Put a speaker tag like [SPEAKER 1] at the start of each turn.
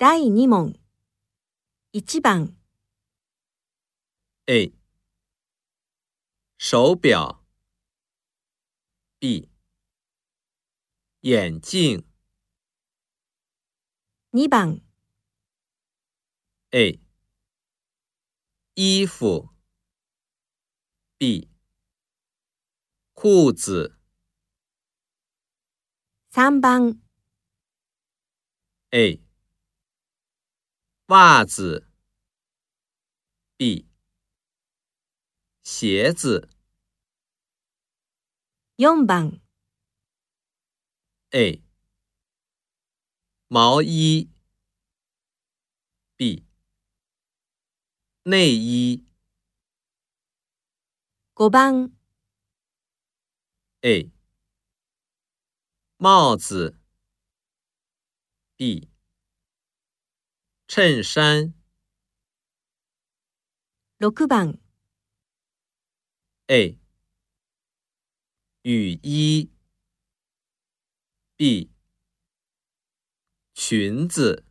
[SPEAKER 1] 第2問1番
[SPEAKER 2] A 手表 B 眼镜
[SPEAKER 1] 2番
[SPEAKER 2] A 衣服 B 裤子
[SPEAKER 1] 3番
[SPEAKER 2] A 袜子。B。鞋子。
[SPEAKER 1] 四番。
[SPEAKER 2] A。毛衣。B。内衣。
[SPEAKER 1] 五番。
[SPEAKER 2] A。帽子。B。衬衫，
[SPEAKER 1] 六番
[SPEAKER 2] ，A，雨衣，B，裙子。